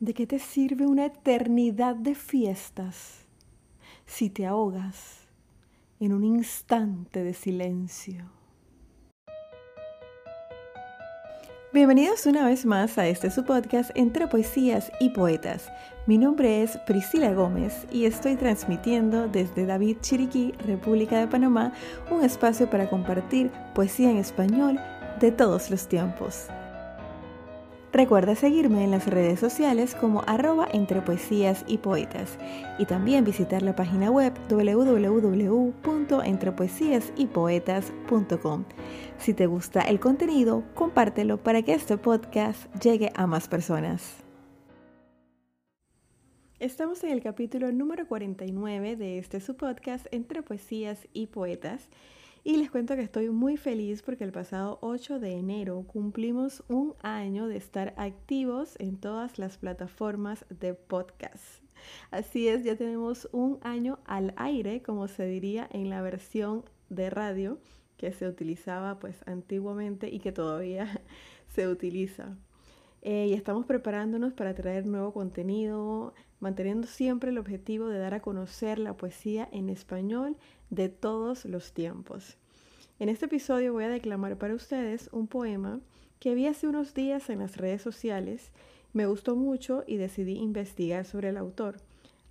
¿De qué te sirve una eternidad de fiestas si te ahogas en un instante de silencio? Bienvenidos una vez más a este su podcast entre poesías y poetas. Mi nombre es Priscila Gómez y estoy transmitiendo desde David Chiriquí, República de Panamá, un espacio para compartir poesía en español de todos los tiempos. Recuerda seguirme en las redes sociales como arroba entre poesías y poetas y también visitar la página web www.entrepoesiasypoetas.com. Si te gusta el contenido, compártelo para que este podcast llegue a más personas. Estamos en el capítulo número 49 de este su podcast Entre Poesías y Poetas y les cuento que estoy muy feliz porque el pasado 8 de enero cumplimos un año de estar activos en todas las plataformas de podcast. Así es, ya tenemos un año al aire, como se diría en la versión de radio que se utilizaba pues antiguamente y que todavía se utiliza. Eh, y estamos preparándonos para traer nuevo contenido, manteniendo siempre el objetivo de dar a conocer la poesía en español de todos los tiempos. En este episodio voy a declamar para ustedes un poema que vi hace unos días en las redes sociales, me gustó mucho y decidí investigar sobre el autor.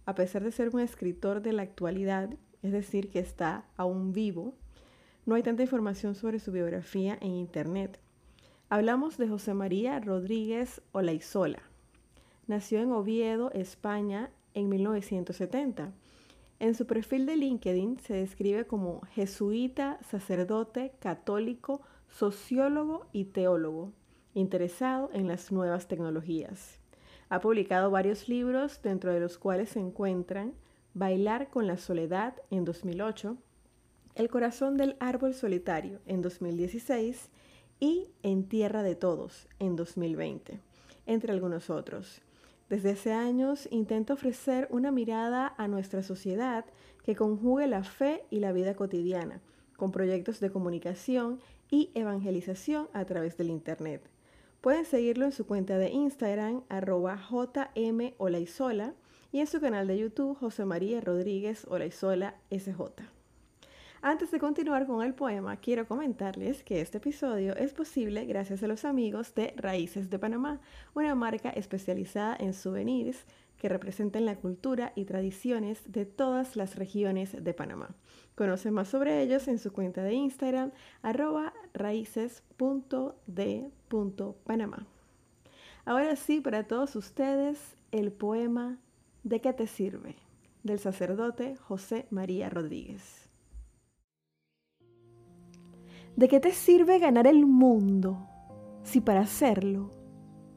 A pesar de ser un escritor de la actualidad, es decir, que está aún vivo, no hay tanta información sobre su biografía en Internet. Hablamos de José María Rodríguez Olaizola. Nació en Oviedo, España, en 1970 en su perfil de LinkedIn se describe como jesuita, sacerdote, católico, sociólogo y teólogo, interesado en las nuevas tecnologías. Ha publicado varios libros, dentro de los cuales se encuentran Bailar con la Soledad en 2008, El Corazón del Árbol Solitario en 2016 y En Tierra de Todos en 2020, entre algunos otros. Desde hace años intento ofrecer una mirada a nuestra sociedad que conjugue la fe y la vida cotidiana, con proyectos de comunicación y evangelización a través del Internet. Pueden seguirlo en su cuenta de Instagram, arroba jmolaizola, y en su canal de YouTube, José María Rodríguez Olaizola SJ. Antes de continuar con el poema, quiero comentarles que este episodio es posible gracias a los amigos de Raíces de Panamá, una marca especializada en souvenirs que representan la cultura y tradiciones de todas las regiones de Panamá. Conoce más sobre ellos en su cuenta de Instagram, arroba raíces.de.panamá. Ahora sí, para todos ustedes, el poema ¿De qué te sirve? del sacerdote José María Rodríguez. ¿De qué te sirve ganar el mundo si para hacerlo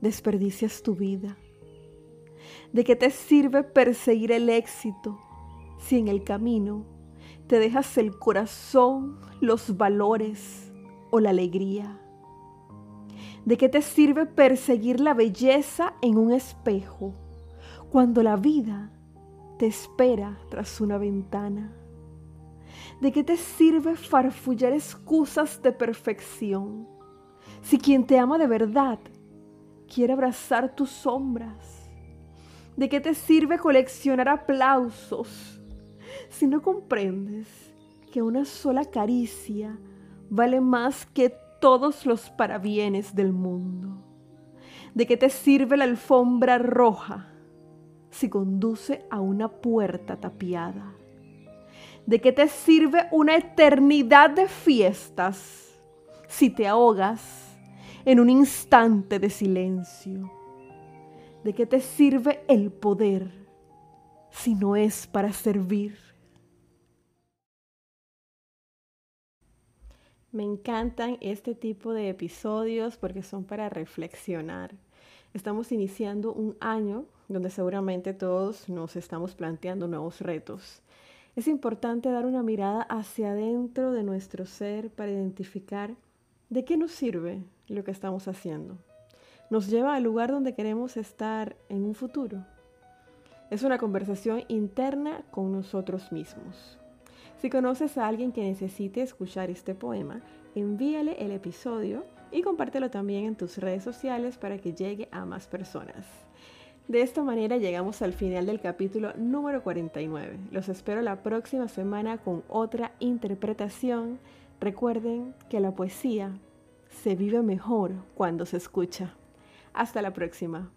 desperdicias tu vida? ¿De qué te sirve perseguir el éxito si en el camino te dejas el corazón, los valores o la alegría? ¿De qué te sirve perseguir la belleza en un espejo cuando la vida te espera tras una ventana? ¿De qué te sirve farfullar excusas de perfección si quien te ama de verdad quiere abrazar tus sombras? ¿De qué te sirve coleccionar aplausos si no comprendes que una sola caricia vale más que todos los parabienes del mundo? ¿De qué te sirve la alfombra roja si conduce a una puerta tapiada? ¿De qué te sirve una eternidad de fiestas si te ahogas en un instante de silencio? ¿De qué te sirve el poder si no es para servir? Me encantan este tipo de episodios porque son para reflexionar. Estamos iniciando un año donde seguramente todos nos estamos planteando nuevos retos es importante dar una mirada hacia adentro de nuestro ser para identificar de qué nos sirve lo que estamos haciendo. Nos lleva al lugar donde queremos estar en un futuro. Es una conversación interna con nosotros mismos. Si conoces a alguien que necesite escuchar este poema, envíale el episodio y compártelo también en tus redes sociales para que llegue a más personas. De esta manera llegamos al final del capítulo número 49. Los espero la próxima semana con otra interpretación. Recuerden que la poesía se vive mejor cuando se escucha. Hasta la próxima.